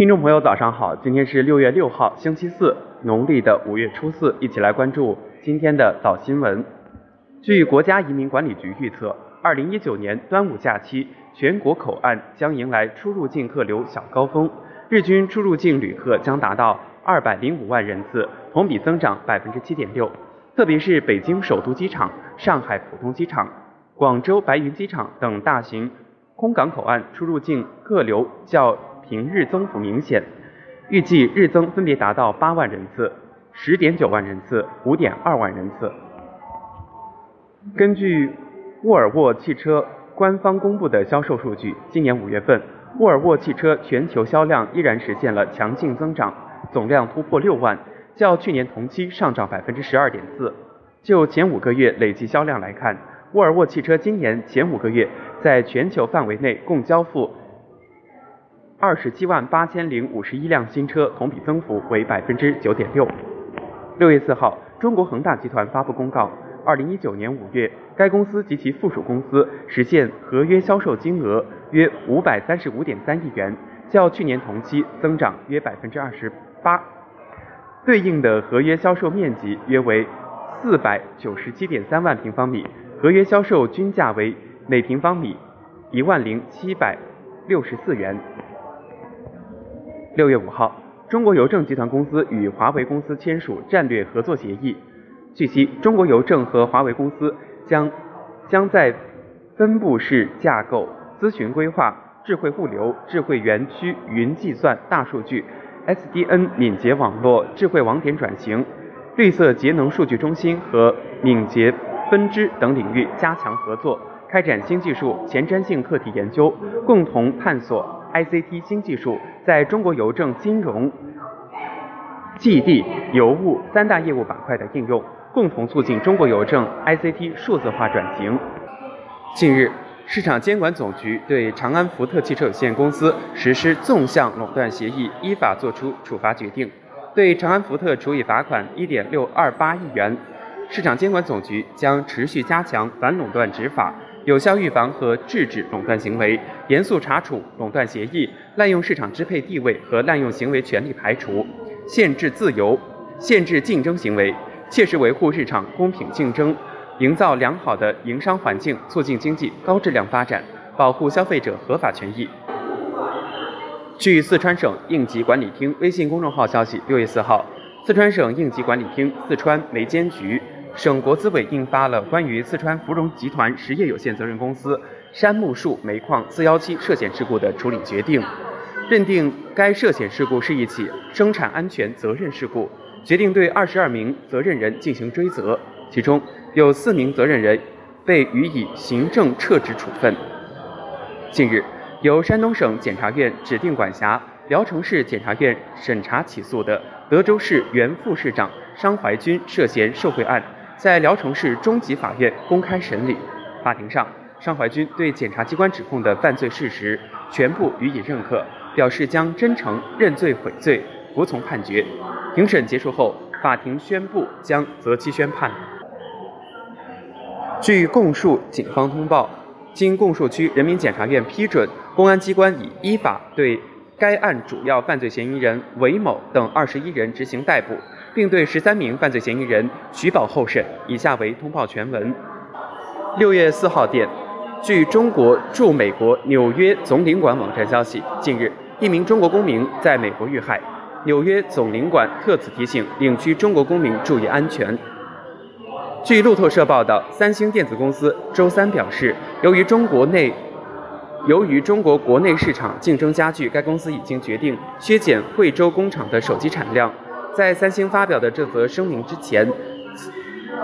听众朋友，早上好！今天是六月六号，星期四，农历的五月初四，一起来关注今天的早新闻。据国家移民管理局预测，二零一九年端午假期，全国口岸将迎来出入境客流小高峰，日均出入境旅客将达到二百零五万人次，同比增长百分之七点六。特别是北京首都机场、上海浦东机场、广州白云机场等大型空港口岸出入境客流较平日增幅明显，预计日增分别达到八万人次、十点九万人次、五点二万人次。根据沃尔沃汽车官方公布的销售数据，今年五月份，沃尔沃汽车全球销量依然实现了强劲增长，总量突破六万，较去年同期上涨百分之十二点四。就前五个月累计销量来看，沃尔沃汽车今年前五个月在全球范围内共交付。二十七万八千零五十一辆新车，同比增幅为百分之九点六。六月四号，中国恒大集团发布公告，二零一九年五月，该公司及其附属公司实现合约销售金额约五百三十五点三亿元，较去年同期增长约百分之二十八，对应的合约销售面积约为四百九十七点三万平方米，合约销售均价为每平方米一万零七百六十四元。六月五号，中国邮政集团公司与华为公司签署战略合作协议。据悉，中国邮政和华为公司将将在分布式架构、咨询规划、智慧物流、智慧园区、云计算、大数据、SDN 敏捷网络、智慧网点转型、绿色节能数据中心和敏捷分支等领域加强合作，开展新技术前瞻性课题研究，共同探索。ICT 新技术在中国邮政金融、寄递、邮务三大业务板块的应用，共同促进中国邮政 ICT 数字化转型。近日，市场监管总局对长安福特汽车有限公司实施纵向垄断协议依法作出处罚决定，对长安福特处以罚款1.628亿元。市场监管总局将持续加强反垄断执法。有效预防和制止垄断行为，严肃查处垄断协议滥用市场支配地位和滥用行为权利排除、限制自由、限制竞争行为，切实维护市场公平竞争，营造良好的营商环境，促进经济高质量发展，保护消费者合法权益。据四川省应急管理厅微信公众号消息，六月四号，四川省应急管理厅四川煤监局。省国资委印发了关于四川芙蓉集团实业有限责任公司杉木树煤矿四幺七涉险事故的处理决定，认定该涉险事故是一起生产安全责任事故，决定对二十二名责任人进行追责，其中有四名责任人被予以行政撤职处分。近日，由山东省检察院指定管辖、聊城市检察院审查起诉的德州市原副市长商怀军涉嫌受贿案。在聊城市中级法院公开审理，法庭上，尚怀军对检察机关指控的犯罪事实全部予以认可，表示将真诚认罪悔罪，服从判决。庭审结束后，法庭宣布将择期宣判。据供述警方通报，经供述区人民检察院批准，公安机关已依法对该案主要犯罪嫌疑人韦某等二十一人执行逮捕。并对十三名犯罪嫌疑人取保候审。以下为通报全文。六月四号电，据中国驻美国纽约总领馆网站消息，近日一名中国公民在美国遇害，纽约总领馆特此提醒领区中国公民注意安全。据路透社报道，三星电子公司周三表示，由于中国内由于中国国内市场竞争加剧，该公司已经决定削减惠州工厂的手机产量。在三星发表的这则声明之前，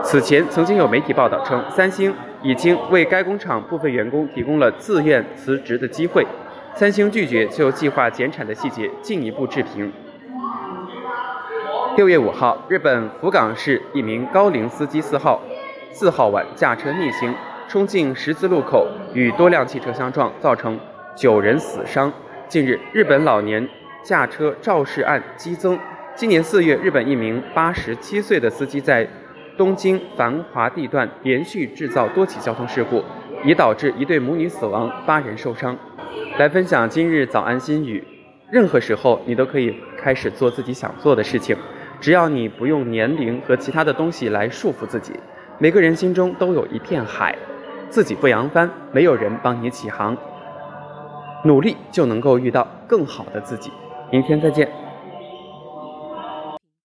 此前曾经有媒体报道称，三星已经为该工厂部分员工提供了自愿辞职的机会。三星拒绝就计划减产的细节进一步置评。六月五号，日本福冈市一名高龄司机四号四号晚驾车逆行冲进十字路口，与多辆汽车相撞，造成九人死伤。近日，日本老年驾车肇事案激增。今年四月，日本一名八十七岁的司机在东京繁华地段连续制造多起交通事故，已导致一对母女死亡，八人受伤。来分享今日早安心语：任何时候你都可以开始做自己想做的事情，只要你不用年龄和其他的东西来束缚自己。每个人心中都有一片海，自己不扬帆，没有人帮你起航。努力就能够遇到更好的自己。明天再见。